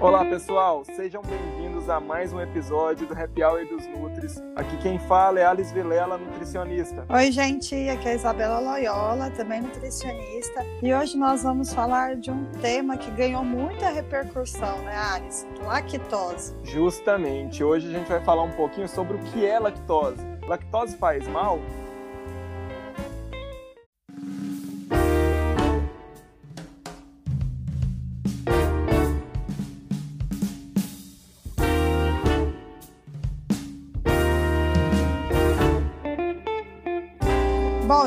Olá pessoal, sejam bem-vindos a mais um episódio do Happy Hour dos Nutris. Aqui quem fala é Alice Vilela, nutricionista. Oi gente, aqui é a Isabela Loyola, também nutricionista. E hoje nós vamos falar de um tema que ganhou muita repercussão, né Alice? Lactose. Justamente, hoje a gente vai falar um pouquinho sobre o que é lactose. Lactose faz mal?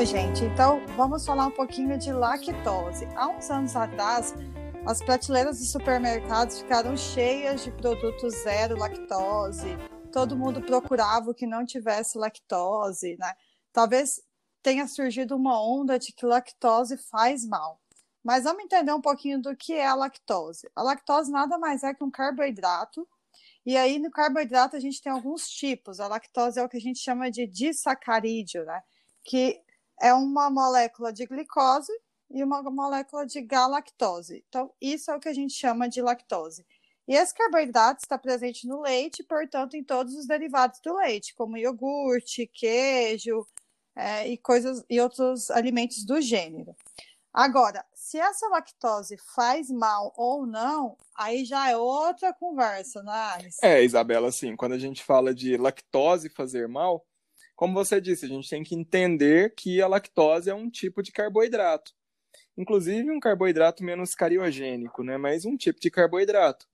Gente, então vamos falar um pouquinho de lactose. Há uns anos atrás, as prateleiras dos supermercados ficaram cheias de produtos zero lactose. Todo mundo procurava o que não tivesse lactose, né? Talvez tenha surgido uma onda de que lactose faz mal. Mas vamos entender um pouquinho do que é a lactose. A lactose nada mais é que um carboidrato. E aí, no carboidrato, a gente tem alguns tipos. A lactose é o que a gente chama de disacarídeo, né? Que é uma molécula de glicose e uma molécula de galactose. Então, isso é o que a gente chama de lactose. E esse carboidrato está presente no leite, portanto, em todos os derivados do leite, como iogurte, queijo é, e coisas e outros alimentos do gênero. Agora, se essa lactose faz mal ou não, aí já é outra conversa, né? É, Isabela, assim, quando a gente fala de lactose fazer mal, como você disse, a gente tem que entender que a lactose é um tipo de carboidrato. Inclusive um carboidrato menos cariogênico, né? mas um tipo de carboidrato.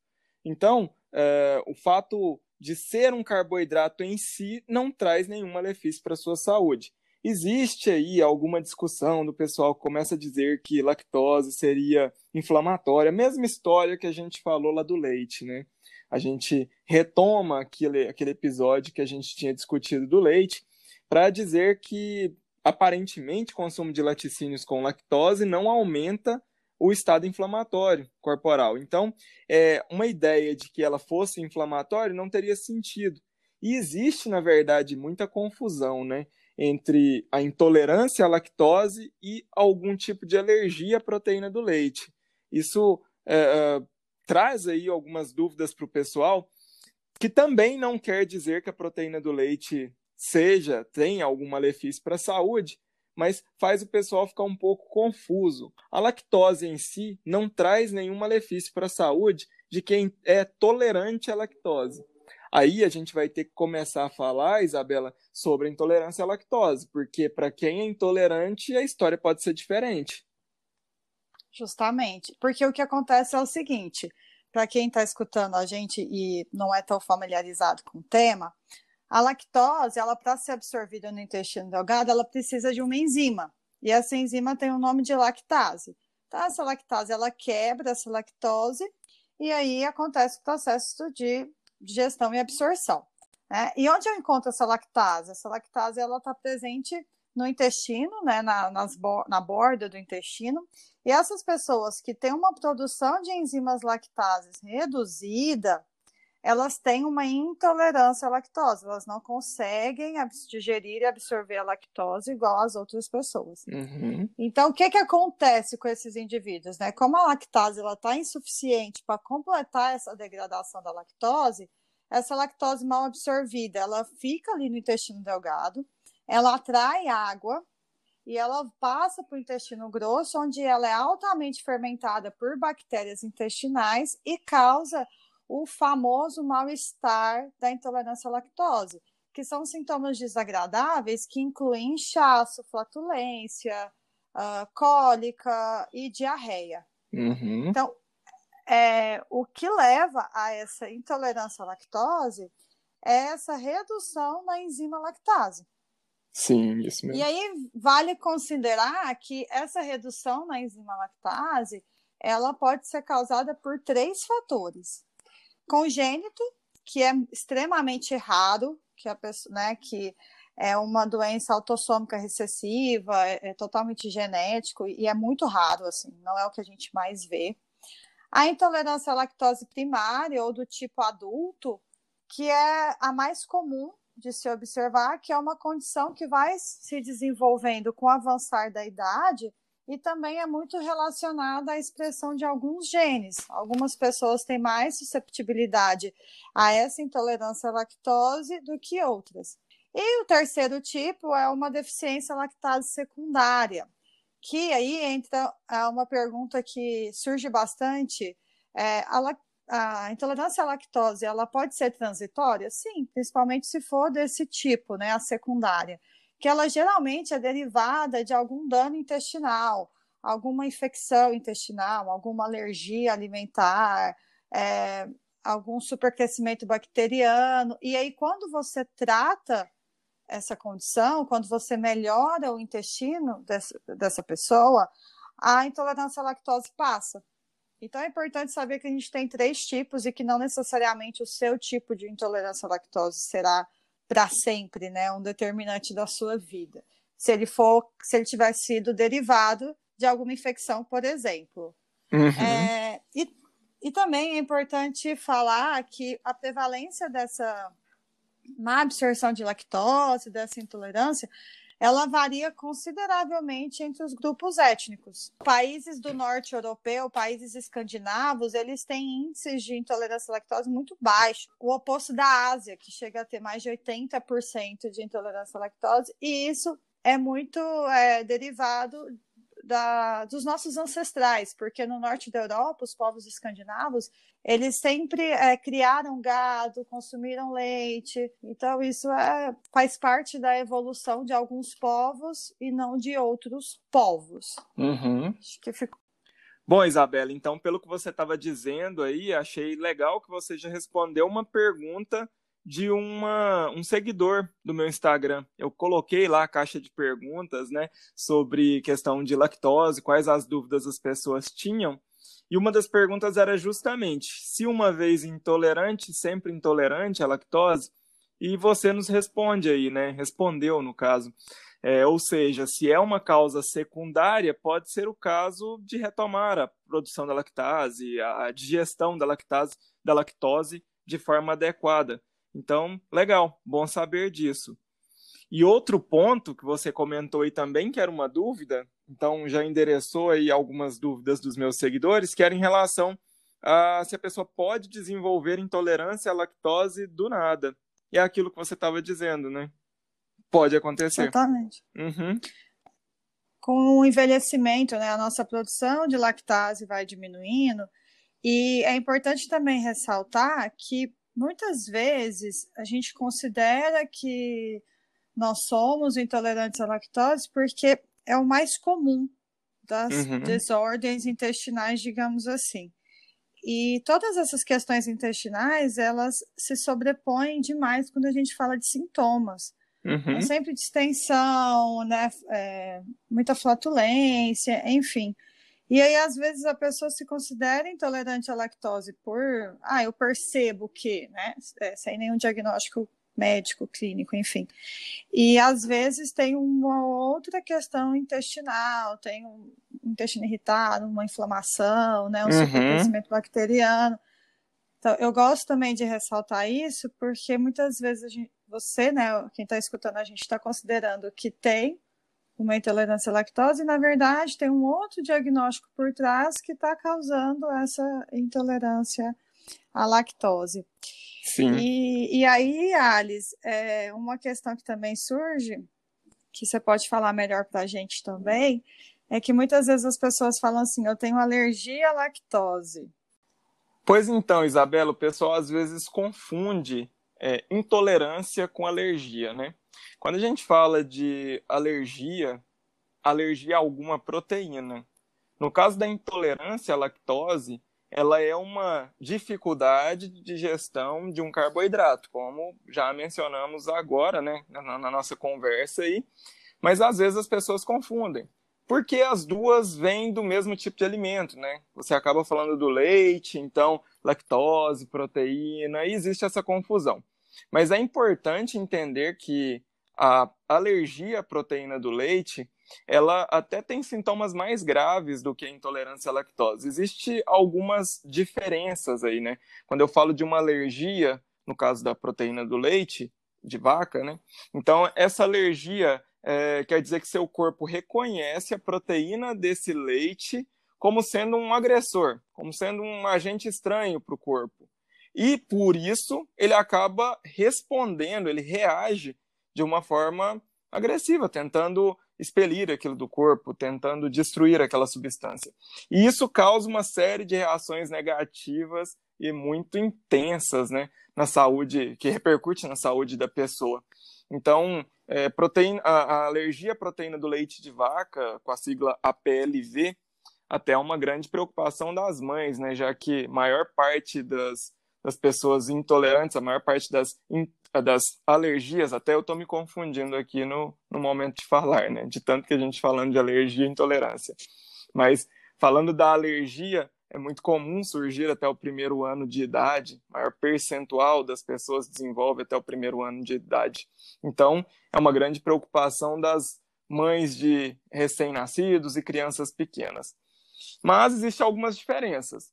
Então, é, o fato de ser um carboidrato em si não traz nenhum malefício para a sua saúde. Existe aí alguma discussão do pessoal que começa a dizer que lactose seria inflamatória, mesma história que a gente falou lá do leite, né? A gente retoma aquele, aquele episódio que a gente tinha discutido do leite para dizer que aparentemente consumo de laticínios com lactose não aumenta o estado inflamatório corporal. Então, é, uma ideia de que ela fosse inflamatória não teria sentido. E existe, na verdade, muita confusão né, entre a intolerância à lactose e algum tipo de alergia à proteína do leite. Isso é, é, traz aí algumas dúvidas para o pessoal, que também não quer dizer que a proteína do leite seja, tem algum malefício para a saúde, mas faz o pessoal ficar um pouco confuso. A lactose em si não traz nenhum malefício para a saúde de quem é tolerante à lactose. Aí a gente vai ter que começar a falar, Isabela, sobre a intolerância à lactose, porque para quem é intolerante, a história pode ser diferente. Justamente, porque o que acontece é o seguinte: para quem está escutando a gente e não é tão familiarizado com o tema, a lactose, ela para ser absorvida no intestino delgado, ela precisa de uma enzima. E essa enzima tem o nome de lactase. Então, essa lactase, ela quebra essa lactose e aí acontece o processo de digestão e absorção. Né? E onde eu encontro essa lactase? Essa lactase, ela está presente no intestino, né, na, nas, na borda do intestino. E essas pessoas que têm uma produção de enzimas lactases reduzida, elas têm uma intolerância à lactose, elas não conseguem digerir e absorver a lactose igual as outras pessoas. Uhum. Então, o que, que acontece com esses indivíduos? Né? Como a lactase está insuficiente para completar essa degradação da lactose, essa lactose mal absorvida, ela fica ali no intestino delgado, ela atrai água e ela passa para o intestino grosso, onde ela é altamente fermentada por bactérias intestinais e causa o famoso mal-estar da intolerância à lactose, que são sintomas desagradáveis que incluem inchaço, flatulência, uh, cólica e diarreia. Uhum. Então, é, o que leva a essa intolerância à lactose é essa redução na enzima lactase. Sim, isso mesmo. E aí vale considerar que essa redução na enzima lactase ela pode ser causada por três fatores congênito, que é extremamente raro, que a pessoa, né, que é uma doença autossômica recessiva, é, é, totalmente genético e é muito raro, assim, não é o que a gente mais vê. A intolerância à lactose primária ou do tipo adulto, que é a mais comum de se observar, que é uma condição que vai se desenvolvendo com o avançar da idade e também é muito relacionada à expressão de alguns genes. Algumas pessoas têm mais susceptibilidade a essa intolerância à lactose do que outras. E o terceiro tipo é uma deficiência lactase secundária, que aí entra é uma pergunta que surge bastante. É, a, a, intolerância à lactose, ela pode ser transitória? Sim, principalmente se for desse tipo, né, a secundária que ela geralmente é derivada de algum dano intestinal, alguma infecção intestinal, alguma alergia alimentar, é, algum supercrescimento bacteriano. E aí, quando você trata essa condição, quando você melhora o intestino dessa, dessa pessoa, a intolerância à lactose passa. Então é importante saber que a gente tem três tipos e que não necessariamente o seu tipo de intolerância à lactose será para sempre, né? Um determinante da sua vida. Se ele for, se ele tiver sido derivado de alguma infecção, por exemplo. Uhum. É, e, e também é importante falar que a prevalência dessa má absorção de lactose, dessa intolerância, ela varia consideravelmente entre os grupos étnicos. Países do norte europeu, países escandinavos, eles têm índices de intolerância à lactose muito baixos. O oposto da Ásia, que chega a ter mais de 80% de intolerância à lactose, e isso é muito é, derivado da, dos nossos ancestrais, porque no norte da Europa, os povos escandinavos, eles sempre é, criaram gado, consumiram leite, então isso é, faz parte da evolução de alguns povos e não de outros povos. Uhum. Acho que ficou. Bom, Isabela, então, pelo que você estava dizendo aí, achei legal que você já respondeu uma pergunta de uma, um seguidor do meu Instagram. Eu coloquei lá a caixa de perguntas, né, sobre questão de lactose, quais as dúvidas as pessoas tinham. E uma das perguntas era justamente se uma vez intolerante, sempre intolerante à lactose, e você nos responde aí, né? Respondeu no caso. É, ou seja, se é uma causa secundária, pode ser o caso de retomar a produção da lactase, a digestão da lactase, da lactose de forma adequada. Então, legal, bom saber disso. E outro ponto que você comentou aí também, que era uma dúvida, então já endereçou aí algumas dúvidas dos meus seguidores, que era em relação a se a pessoa pode desenvolver intolerância à lactose do nada. E é aquilo que você estava dizendo, né? Pode acontecer. Exatamente. Uhum. Com o envelhecimento, né, a nossa produção de lactase vai diminuindo. E é importante também ressaltar que muitas vezes a gente considera que nós somos intolerantes à lactose porque é o mais comum das uhum. desordens intestinais, digamos assim. E todas essas questões intestinais, elas se sobrepõem demais quando a gente fala de sintomas. Uhum. É sempre distensão, né? É, muita flatulência, enfim. E aí, às vezes, a pessoa se considera intolerante à lactose por, ah, eu percebo que, né? É, sem nenhum diagnóstico médico, clínico, enfim. E às vezes tem uma outra questão intestinal, tem um intestino irritado, uma inflamação, né, um uhum. supercrescimento bacteriano. Então, eu gosto também de ressaltar isso, porque muitas vezes gente, você, né, quem está escutando a gente está considerando que tem uma intolerância à lactose, e na verdade tem um outro diagnóstico por trás que está causando essa intolerância à lactose. Sim. E, e aí, Alice, é, uma questão que também surge, que você pode falar melhor para a gente também, é que muitas vezes as pessoas falam assim: eu tenho alergia à lactose. Pois então, Isabela, o pessoal às vezes confunde é, intolerância com alergia, né? Quando a gente fala de alergia, alergia a alguma proteína. No caso da intolerância à lactose, ela é uma dificuldade de digestão de um carboidrato, como já mencionamos agora, né, na, na nossa conversa aí. Mas às vezes as pessoas confundem porque as duas vêm do mesmo tipo de alimento, né? Você acaba falando do leite, então lactose, proteína, e existe essa confusão. Mas é importante entender que a alergia à proteína do leite ela até tem sintomas mais graves do que a intolerância à lactose. Existem algumas diferenças aí, né? Quando eu falo de uma alergia, no caso da proteína do leite, de vaca, né? Então, essa alergia, é, quer dizer que seu corpo reconhece a proteína desse leite como sendo um agressor, como sendo um agente estranho para o corpo. E por isso ele acaba respondendo, ele reage de uma forma agressiva, tentando expelir aquilo do corpo, tentando destruir aquela substância. E isso causa uma série de reações negativas e muito intensas, né, na saúde, que repercute na saúde da pessoa. Então, é, proteína, a, a, alergia à proteína do leite de vaca, com a sigla APLV, até é uma grande preocupação das mães, né, já que maior parte das, das pessoas intolerantes, a maior parte das, das alergias, até eu estou me confundindo aqui no, no momento de falar, né, de tanto que a gente falando de alergia e intolerância. Mas falando da alergia, é muito comum surgir até o primeiro ano de idade, maior percentual das pessoas desenvolve até o primeiro ano de idade. Então, é uma grande preocupação das mães de recém-nascidos e crianças pequenas. Mas existem algumas diferenças.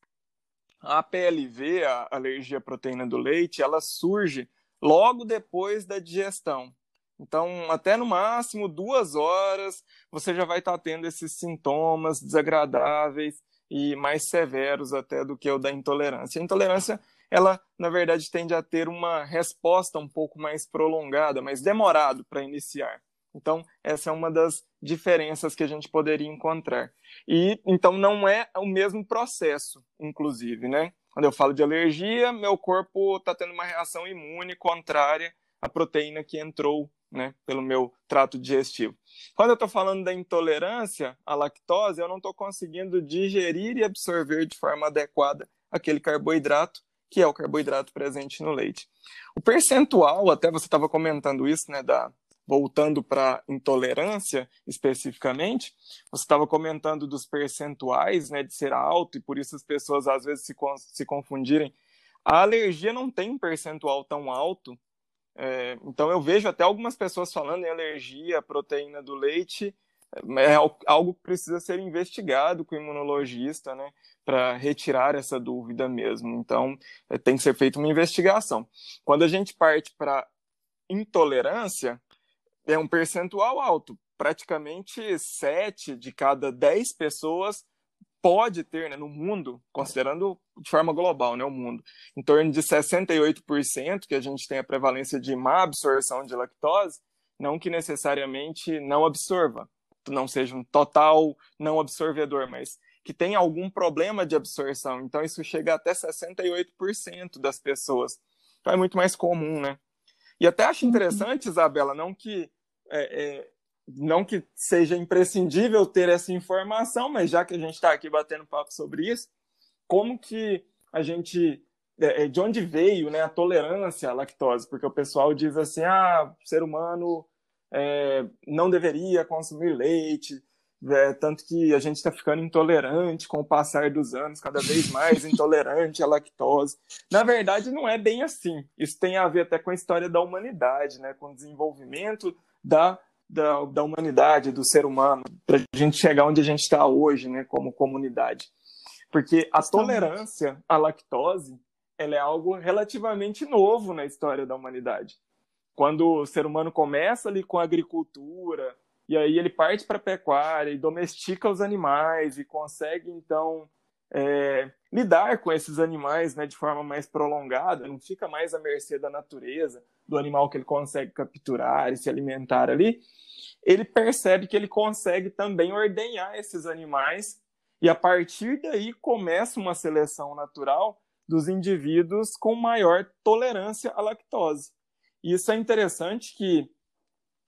A PLV, a alergia à proteína do leite, ela surge logo depois da digestão. Então, até no máximo duas horas, você já vai estar tendo esses sintomas desagradáveis e mais severos até do que o da intolerância. A intolerância, ela, na verdade, tende a ter uma resposta um pouco mais prolongada, mais demorado para iniciar. Então, essa é uma das diferenças que a gente poderia encontrar. E então não é o mesmo processo, inclusive, né? Quando eu falo de alergia, meu corpo está tendo uma reação imune contrária à proteína que entrou né, pelo meu trato digestivo. Quando eu estou falando da intolerância à lactose, eu não estou conseguindo digerir e absorver de forma adequada aquele carboidrato que é o carboidrato presente no leite. O percentual, até você estava comentando isso, né, da voltando para intolerância especificamente, você estava comentando dos percentuais, né, de ser alto e por isso as pessoas às vezes se, se confundirem. A alergia não tem um percentual tão alto é, então eu vejo até algumas pessoas falando em alergia à proteína do leite, é algo que precisa ser investigado com o imunologista, né, para retirar essa dúvida mesmo. Então é, tem que ser feita uma investigação. Quando a gente parte para intolerância, é um percentual alto. Praticamente 7 de cada 10 pessoas pode ter né, no mundo, considerando de forma global né, o mundo, em torno de 68% que a gente tem a prevalência de má absorção de lactose, não que necessariamente não absorva, não seja um total não absorvedor, mas que tem algum problema de absorção. Então isso chega até 68% das pessoas. Então é muito mais comum, né? E até acho uhum. interessante, Isabela, não que é, é, não que seja imprescindível ter essa informação, mas já que a gente está aqui batendo papo sobre isso, como que a gente é, é, de onde veio né, a tolerância à lactose? Porque o pessoal diz assim, ah, o ser humano é, não deveria consumir leite, é, tanto que a gente está ficando intolerante com o passar dos anos, cada vez mais intolerante à lactose. Na verdade, não é bem assim. Isso tem a ver até com a história da humanidade, né, com o desenvolvimento da da, da humanidade, do ser humano, para a gente chegar onde a gente está hoje, né, como comunidade. Porque a tolerância à lactose ela é algo relativamente novo na história da humanidade. Quando o ser humano começa ali com a agricultura, e aí ele parte para a pecuária e domestica os animais e consegue, então, é, lidar com esses animais né, de forma mais prolongada, não fica mais à mercê da natureza, do animal que ele consegue capturar e se alimentar ali, ele percebe que ele consegue também ordenhar esses animais e a partir daí começa uma seleção natural dos indivíduos com maior tolerância à lactose. E isso é interessante que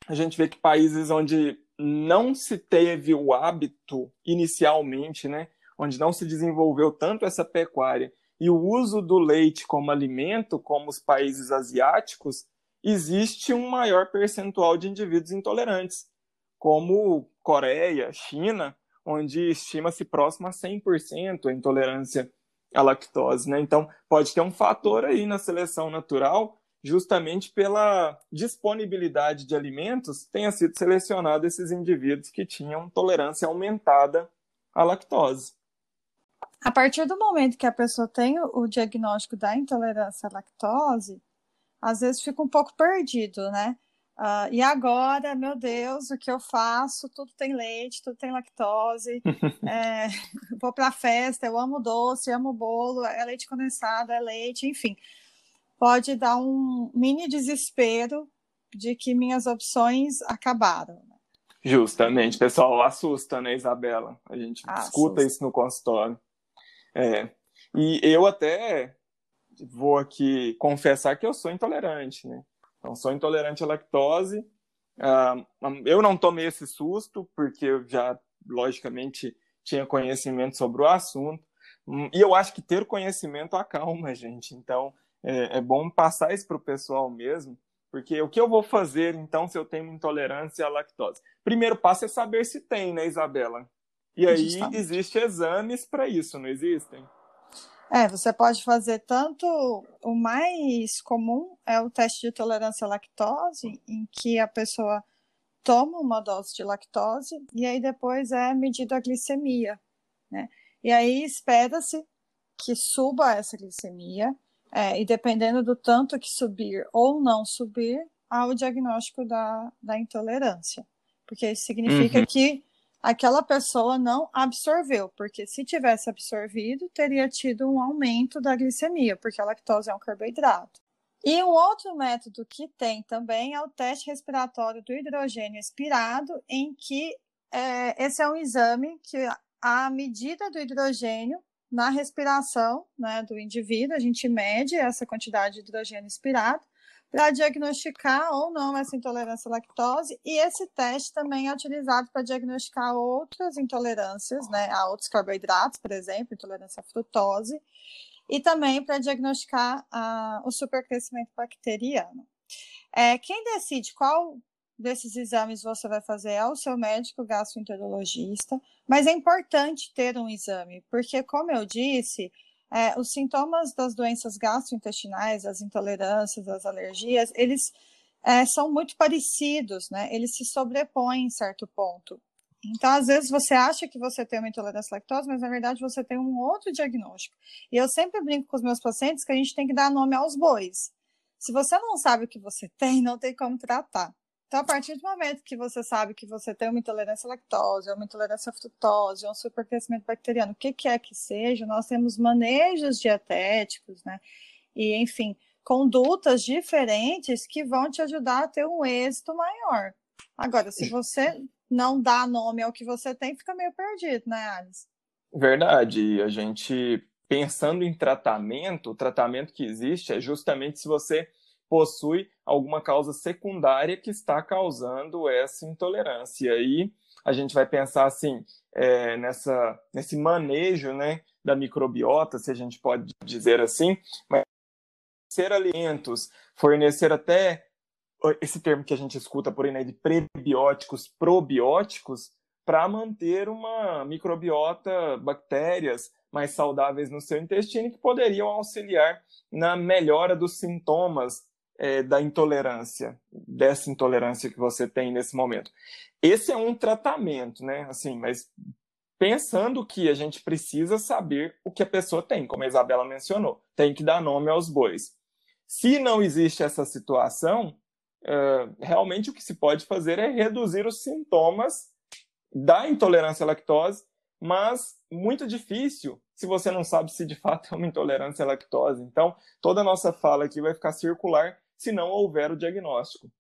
a gente vê que países onde não se teve o hábito inicialmente, né, onde não se desenvolveu tanto essa pecuária e o uso do leite como alimento, como os países asiáticos, existe um maior percentual de indivíduos intolerantes, como Coreia, China, onde estima-se próximo a 100% a intolerância à lactose. Né? Então, pode ter um fator aí na seleção natural, justamente pela disponibilidade de alimentos, tenha sido selecionado esses indivíduos que tinham tolerância aumentada à lactose. A partir do momento que a pessoa tem o diagnóstico da intolerância à lactose, às vezes fica um pouco perdido, né? Uh, e agora, meu Deus, o que eu faço? Tudo tem leite, tudo tem lactose. é, vou para a festa, eu amo doce, amo bolo, é leite condensado, é leite, enfim. Pode dar um mini desespero de que minhas opções acabaram. Justamente, pessoal, assusta, né, Isabela? A gente ah, escuta isso no consultório. É. E eu até vou aqui confessar que eu sou intolerante, né? Então, sou intolerante à lactose. Uh, eu não tomei esse susto, porque eu já, logicamente, tinha conhecimento sobre o assunto. Hum, e eu acho que ter conhecimento acalma, gente. Então, é, é bom passar isso para o pessoal mesmo, porque o que eu vou fazer, então, se eu tenho intolerância à lactose? Primeiro passo é saber se tem, né, Isabela? E aí, existem exames para isso, não existem? É, você pode fazer tanto o mais comum é o teste de tolerância à lactose, em que a pessoa toma uma dose de lactose e aí depois é medida a glicemia, né? E aí espera-se que suba essa glicemia é, e dependendo do tanto que subir ou não subir, há o diagnóstico da, da intolerância, porque isso significa uhum. que aquela pessoa não absorveu, porque se tivesse absorvido, teria tido um aumento da glicemia, porque a lactose é um carboidrato. E um outro método que tem também é o teste respiratório do hidrogênio expirado, em que é, esse é um exame que a medida do hidrogênio na respiração né, do indivíduo, a gente mede essa quantidade de hidrogênio expirado para diagnosticar ou não essa intolerância à lactose, e esse teste também é utilizado para diagnosticar outras intolerâncias, né, a outros carboidratos, por exemplo, intolerância à frutose, e também para diagnosticar o supercrescimento bacteriano. É, quem decide qual desses exames você vai fazer é o seu médico gastroenterologista, mas é importante ter um exame, porque, como eu disse, é, os sintomas das doenças gastrointestinais, as intolerâncias, as alergias, eles é, são muito parecidos, né? Eles se sobrepõem em certo ponto. Então, às vezes, você acha que você tem uma intolerância à lactose, mas na verdade você tem um outro diagnóstico. E eu sempre brinco com os meus pacientes que a gente tem que dar nome aos bois. Se você não sabe o que você tem, não tem como tratar. Então, a partir do momento que você sabe que você tem uma intolerância à lactose, uma intolerância à frutose, um supercrescimento bacteriano, o que quer que seja, nós temos manejos dietéticos, né? E, enfim, condutas diferentes que vão te ajudar a ter um êxito maior. Agora, se você não dá nome ao que você tem, fica meio perdido, né, Alice? Verdade. A gente, pensando em tratamento, o tratamento que existe é justamente se você possui alguma causa secundária que está causando essa intolerância. E a gente vai pensar assim é, nessa nesse manejo, né, da microbiota, se a gente pode dizer assim, mas ser alimentos, fornecer até esse termo que a gente escuta por aí né, de prebióticos, probióticos, para manter uma microbiota, bactérias mais saudáveis no seu intestino que poderiam auxiliar na melhora dos sintomas é, da intolerância, dessa intolerância que você tem nesse momento. Esse é um tratamento, né? Assim, mas pensando que a gente precisa saber o que a pessoa tem, como a Isabela mencionou, tem que dar nome aos bois. Se não existe essa situação, uh, realmente o que se pode fazer é reduzir os sintomas da intolerância à lactose, mas muito difícil se você não sabe se de fato é uma intolerância à lactose. Então, toda a nossa fala aqui vai ficar circular se não houver o diagnóstico.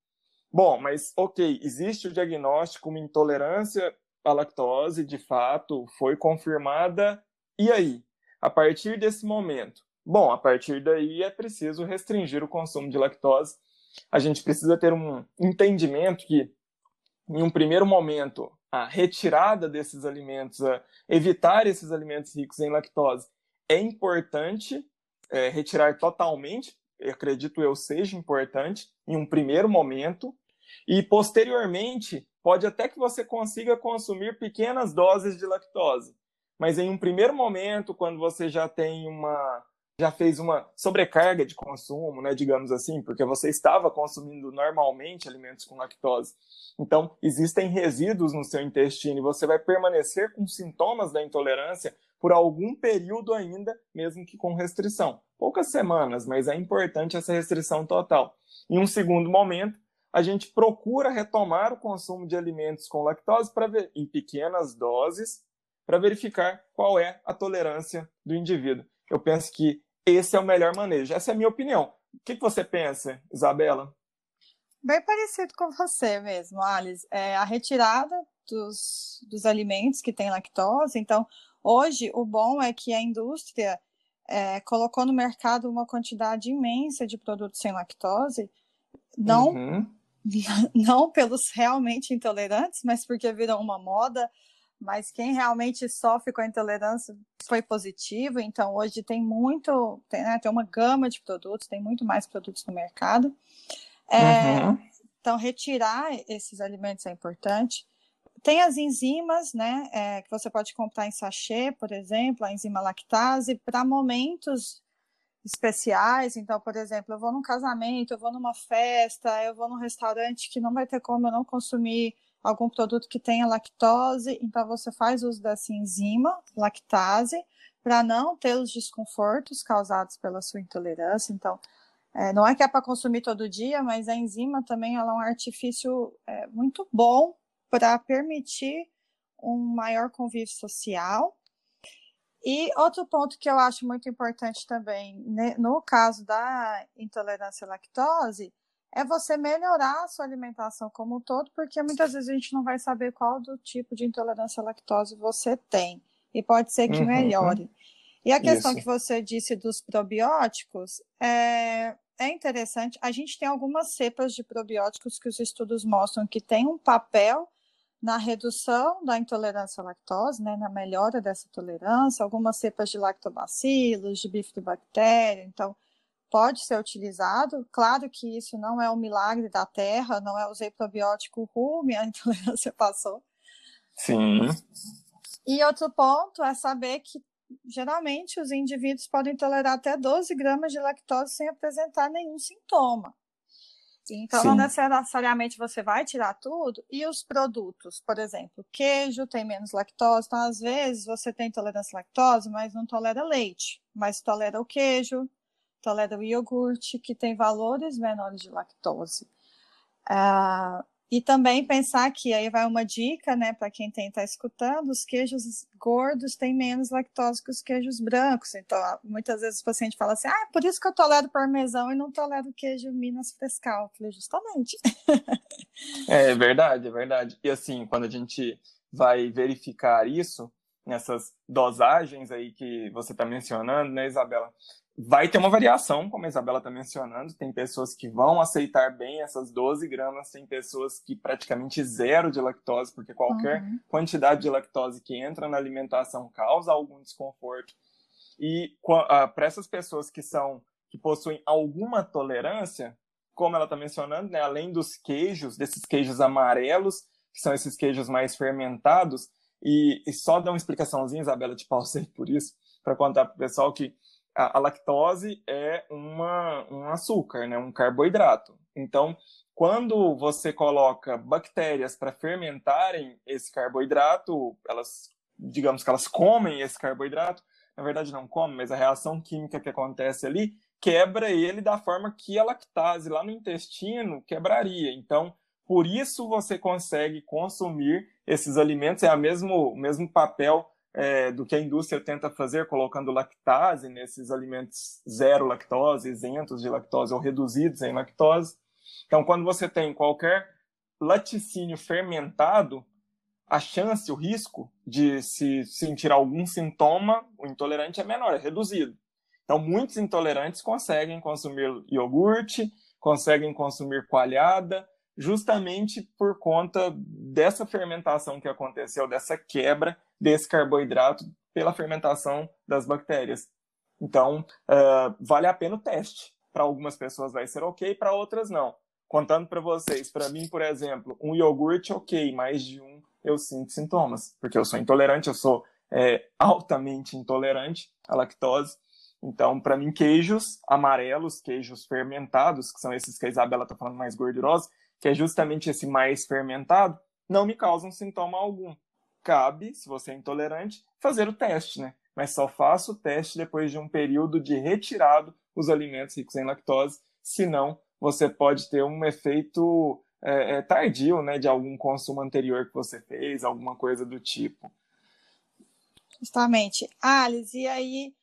Bom, mas ok, existe o diagnóstico, uma intolerância à lactose, de fato, foi confirmada. E aí? A partir desse momento? Bom, a partir daí é preciso restringir o consumo de lactose. A gente precisa ter um entendimento que, em um primeiro momento, a retirada desses alimentos, evitar esses alimentos ricos em lactose, é importante é, retirar totalmente acredito eu, seja importante em um primeiro momento, e posteriormente pode até que você consiga consumir pequenas doses de lactose. Mas em um primeiro momento, quando você já tem uma já fez uma sobrecarga de consumo, né, digamos assim, porque você estava consumindo normalmente alimentos com lactose. Então, existem resíduos no seu intestino e você vai permanecer com sintomas da intolerância por algum período ainda, mesmo que com restrição poucas semanas, mas é importante essa restrição total. Em um segundo momento, a gente procura retomar o consumo de alimentos com lactose para ver em pequenas doses para verificar qual é a tolerância do indivíduo. Eu penso que esse é o melhor manejo. Essa é a minha opinião. O que, você pensa, Isabela? Bem parecido com você mesmo, Alice. É a retirada dos, dos alimentos que têm lactose. Então, hoje, o bom é que a indústria é, colocou no mercado uma quantidade imensa de produtos sem lactose, não, uhum. não pelos realmente intolerantes, mas porque virou uma moda. Mas quem realmente sofre com a intolerância foi positivo, então hoje tem muito, tem, né, tem uma gama de produtos, tem muito mais produtos no mercado. É, uhum. Então, retirar esses alimentos é importante. Tem as enzimas, né, é, que você pode comprar em sachê, por exemplo, a enzima lactase, para momentos especiais. Então, por exemplo, eu vou num casamento, eu vou numa festa, eu vou num restaurante que não vai ter como eu não consumir algum produto que tenha lactose. Então, você faz uso dessa enzima lactase para não ter os desconfortos causados pela sua intolerância. Então, é, não é que é para consumir todo dia, mas a enzima também ela é um artifício é, muito bom para permitir um maior convívio social. E outro ponto que eu acho muito importante também, né, no caso da intolerância à lactose, é você melhorar a sua alimentação como um todo, porque muitas vezes a gente não vai saber qual do tipo de intolerância à lactose você tem. E pode ser que uhum. melhore. E a questão Isso. que você disse dos probióticos é, é interessante. A gente tem algumas cepas de probióticos que os estudos mostram que têm um papel na redução da intolerância à lactose, né, na melhora dessa tolerância, algumas cepas de lactobacilos, de bifidobactéria, então pode ser utilizado. Claro que isso não é um milagre da terra, não é usei probiótico ruim, a intolerância passou. Sim. E outro ponto é saber que geralmente os indivíduos podem tolerar até 12 gramas de lactose sem apresentar nenhum sintoma. Então, Sim. não necessariamente você vai tirar tudo. E os produtos, por exemplo, queijo tem menos lactose. Então, às vezes, você tem intolerância à lactose, mas não tolera leite. Mas tolera o queijo, tolera o iogurte, que tem valores menores de lactose. Uh, e também pensar que aí vai uma dica, né, para quem está escutando, os queijos gordos têm menos lactose que os queijos brancos. Então, muitas vezes o paciente fala assim: "Ah, por isso que eu tolero parmesão e não tolero queijo Minas Frescal". Eu falei, justamente. é verdade, é verdade. E assim, quando a gente vai verificar isso nessas dosagens aí que você está mencionando, né, Isabela? Vai ter uma variação, como a Isabela está mencionando. Tem pessoas que vão aceitar bem essas 12 gramas, tem pessoas que praticamente zero de lactose, porque qualquer uhum. quantidade de lactose que entra na alimentação causa algum desconforto. E uh, para essas pessoas que são que possuem alguma tolerância, como ela está mencionando, né, além dos queijos, desses queijos amarelos, que são esses queijos mais fermentados, e, e só dar uma explicaçãozinha, Isabela, te pausei por isso, para contar para o pessoal que a, a lactose é uma, um açúcar, né, um carboidrato. Então, quando você coloca bactérias para fermentarem esse carboidrato, elas, digamos que elas comem esse carboidrato, na verdade não comem, mas a reação química que acontece ali quebra ele da forma que a lactase lá no intestino quebraria. Então, por isso você consegue consumir esses alimentos, é o mesmo, mesmo papel é, do que a indústria tenta fazer, colocando lactase nesses alimentos zero lactose, isentos de lactose ou reduzidos em lactose. Então, quando você tem qualquer laticínio fermentado, a chance, o risco de se sentir algum sintoma, o intolerante é menor, é reduzido. Então, muitos intolerantes conseguem consumir iogurte, conseguem consumir coalhada, justamente por conta dessa fermentação que aconteceu, dessa quebra desse carboidrato pela fermentação das bactérias. Então, uh, vale a pena o teste. Para algumas pessoas vai ser ok, para outras não. Contando para vocês, para mim, por exemplo, um iogurte ok, mais de um eu sinto sintomas, porque eu sou intolerante, eu sou é, altamente intolerante à lactose. Então, para mim, queijos amarelos, queijos fermentados, que são esses que a Isabela está falando mais gordurosos, que é justamente esse mais fermentado, não me causam sintoma algum cabe, se você é intolerante, fazer o teste, né? Mas só faça o teste depois de um período de retirado os alimentos ricos em lactose, senão você pode ter um efeito é, é, tardio, né, de algum consumo anterior que você fez, alguma coisa do tipo. Justamente. Alice, e aí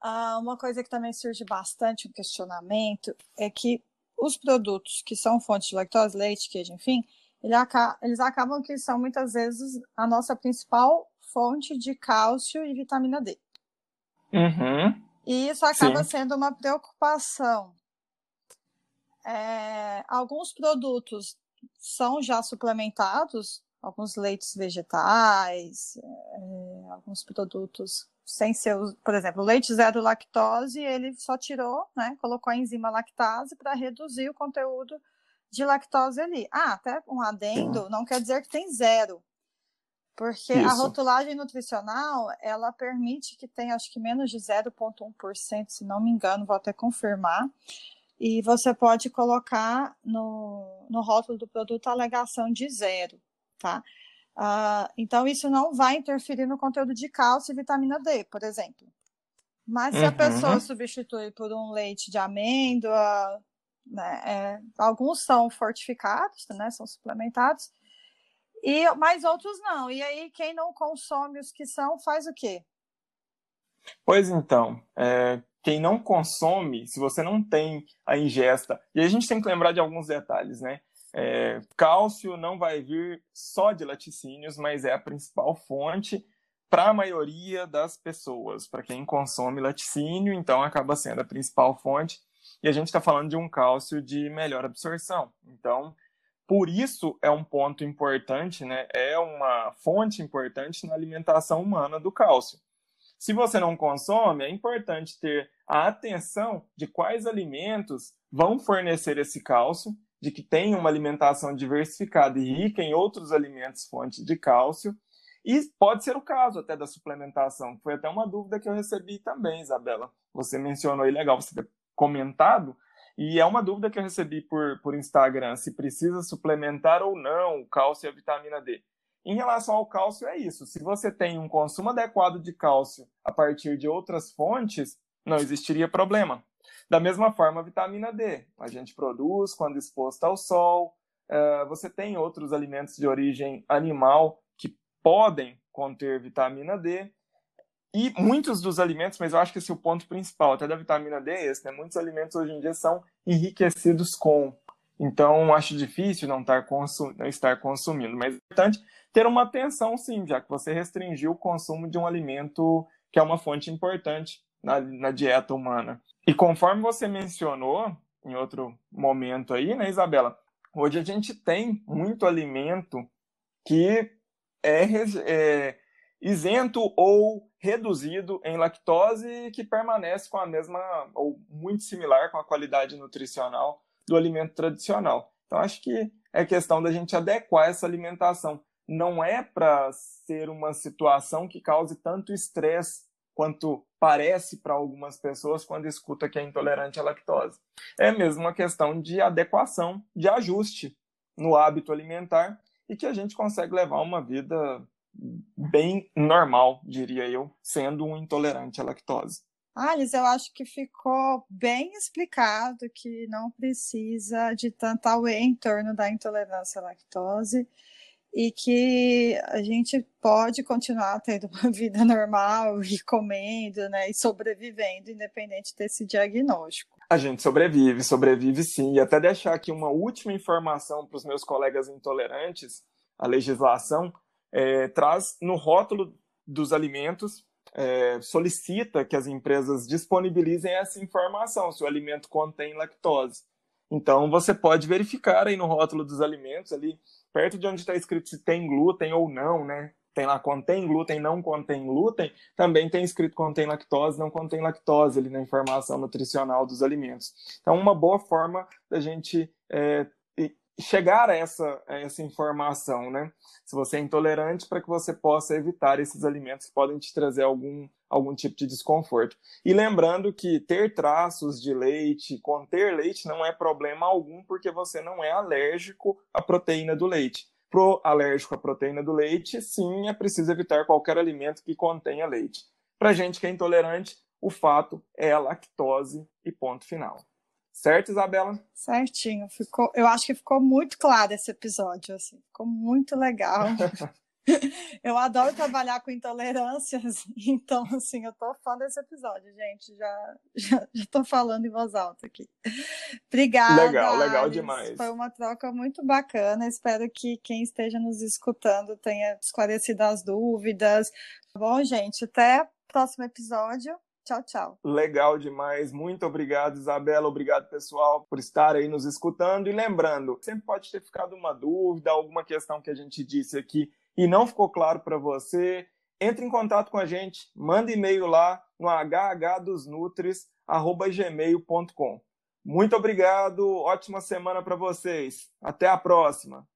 ah, uma coisa que também surge bastante um questionamento é que os produtos que são fontes de lactose, leite, queijo, enfim, eles acabam que são muitas vezes a nossa principal fonte de cálcio e vitamina D. Uhum. E isso acaba Sim. sendo uma preocupação. É, alguns produtos são já suplementados, alguns leites vegetais, é, alguns produtos sem ser, por exemplo, leite zero lactose, ele só tirou, né, colocou a enzima lactase para reduzir o conteúdo de lactose ali. Ah, até um adendo, não quer dizer que tem zero. Porque Isso. a rotulagem nutricional, ela permite que tenha, acho que menos de 0,1%, se não me engano, vou até confirmar. E você pode colocar no, no rótulo do produto a alegação de zero, tá? Uh, então, isso não vai interferir no conteúdo de cálcio e vitamina D, por exemplo. Mas se uhum. a pessoa substitui por um leite de amêndoa, né, é, alguns são fortificados, né, são suplementados, e mas outros não. E aí, quem não consome os que são, faz o quê? Pois então, é, quem não consome, se você não tem a ingesta, e a gente tem que lembrar de alguns detalhes, né? É, cálcio não vai vir só de laticínios, mas é a principal fonte para a maioria das pessoas. Para quem consome laticínio, então acaba sendo a principal fonte. E a gente está falando de um cálcio de melhor absorção. Então, por isso é um ponto importante, né? É uma fonte importante na alimentação humana do cálcio. Se você não consome, é importante ter a atenção de quais alimentos vão fornecer esse cálcio, de que tem uma alimentação diversificada e rica em outros alimentos fontes de cálcio. E pode ser o caso até da suplementação. Foi até uma dúvida que eu recebi também, Isabela. Você mencionou aí, legal você comentado, e é uma dúvida que eu recebi por, por Instagram, se precisa suplementar ou não o cálcio e a vitamina D. Em relação ao cálcio, é isso. Se você tem um consumo adequado de cálcio a partir de outras fontes, não existiria problema. Da mesma forma, a vitamina D. A gente produz quando exposto ao sol. Uh, você tem outros alimentos de origem animal que podem conter vitamina D. E muitos dos alimentos, mas eu acho que esse é o ponto principal, até da vitamina D esse, né? Muitos alimentos hoje em dia são enriquecidos com. Então, acho difícil não estar, consum... não estar consumindo. Mas é importante ter uma atenção, sim, já que você restringiu o consumo de um alimento que é uma fonte importante na, na dieta humana. E conforme você mencionou em outro momento aí, né, Isabela? Hoje a gente tem muito alimento que é, é isento ou reduzido em lactose que permanece com a mesma ou muito similar com a qualidade nutricional do alimento tradicional. Então acho que é questão da gente adequar essa alimentação. Não é para ser uma situação que cause tanto estresse quanto parece para algumas pessoas quando escuta que é intolerante à lactose. É mesmo uma questão de adequação, de ajuste no hábito alimentar e que a gente consegue levar uma vida bem normal, diria eu, sendo um intolerante à lactose. Alice, eu acho que ficou bem explicado que não precisa de tanta auê em torno da intolerância à lactose e que a gente pode continuar tendo uma vida normal e comendo, né, e sobrevivendo, independente desse diagnóstico. A gente sobrevive, sobrevive sim. E até deixar aqui uma última informação para os meus colegas intolerantes, a legislação é, traz no rótulo dos alimentos, é, solicita que as empresas disponibilizem essa informação, se o alimento contém lactose. Então, você pode verificar aí no rótulo dos alimentos, ali perto de onde está escrito se tem glúten ou não, né? Tem lá contém glúten, não contém glúten, também tem escrito contém lactose, não contém lactose ali na informação nutricional dos alimentos. Então, uma boa forma da gente é, chegar a essa, a essa informação, né? Se você é intolerante, para que você possa evitar esses alimentos que podem te trazer algum, algum tipo de desconforto. E lembrando que ter traços de leite, conter leite, não é problema algum, porque você não é alérgico à proteína do leite. Pro alérgico à proteína do leite, sim, é preciso evitar qualquer alimento que contenha leite. Para gente que é intolerante, o fato é a lactose e ponto final. Certo, Isabela? Certinho. Ficou, eu acho que ficou muito claro esse episódio, assim. Ficou muito legal. eu adoro trabalhar com intolerâncias, então, assim, eu tô fã desse episódio, gente. Já, já, já tô falando em voz alta aqui. Obrigada. Legal, legal demais. Foi uma troca muito bacana. Espero que quem esteja nos escutando tenha esclarecido as dúvidas. Tá bom, gente? Até o próximo episódio. Tchau, tchau. Legal demais. Muito obrigado, Isabela. Obrigado, pessoal, por estar aí nos escutando. E lembrando, sempre pode ter ficado uma dúvida, alguma questão que a gente disse aqui e não ficou claro para você. Entre em contato com a gente, manda e-mail lá no hhdosnutris@gmail.com. Muito obrigado, ótima semana para vocês. Até a próxima.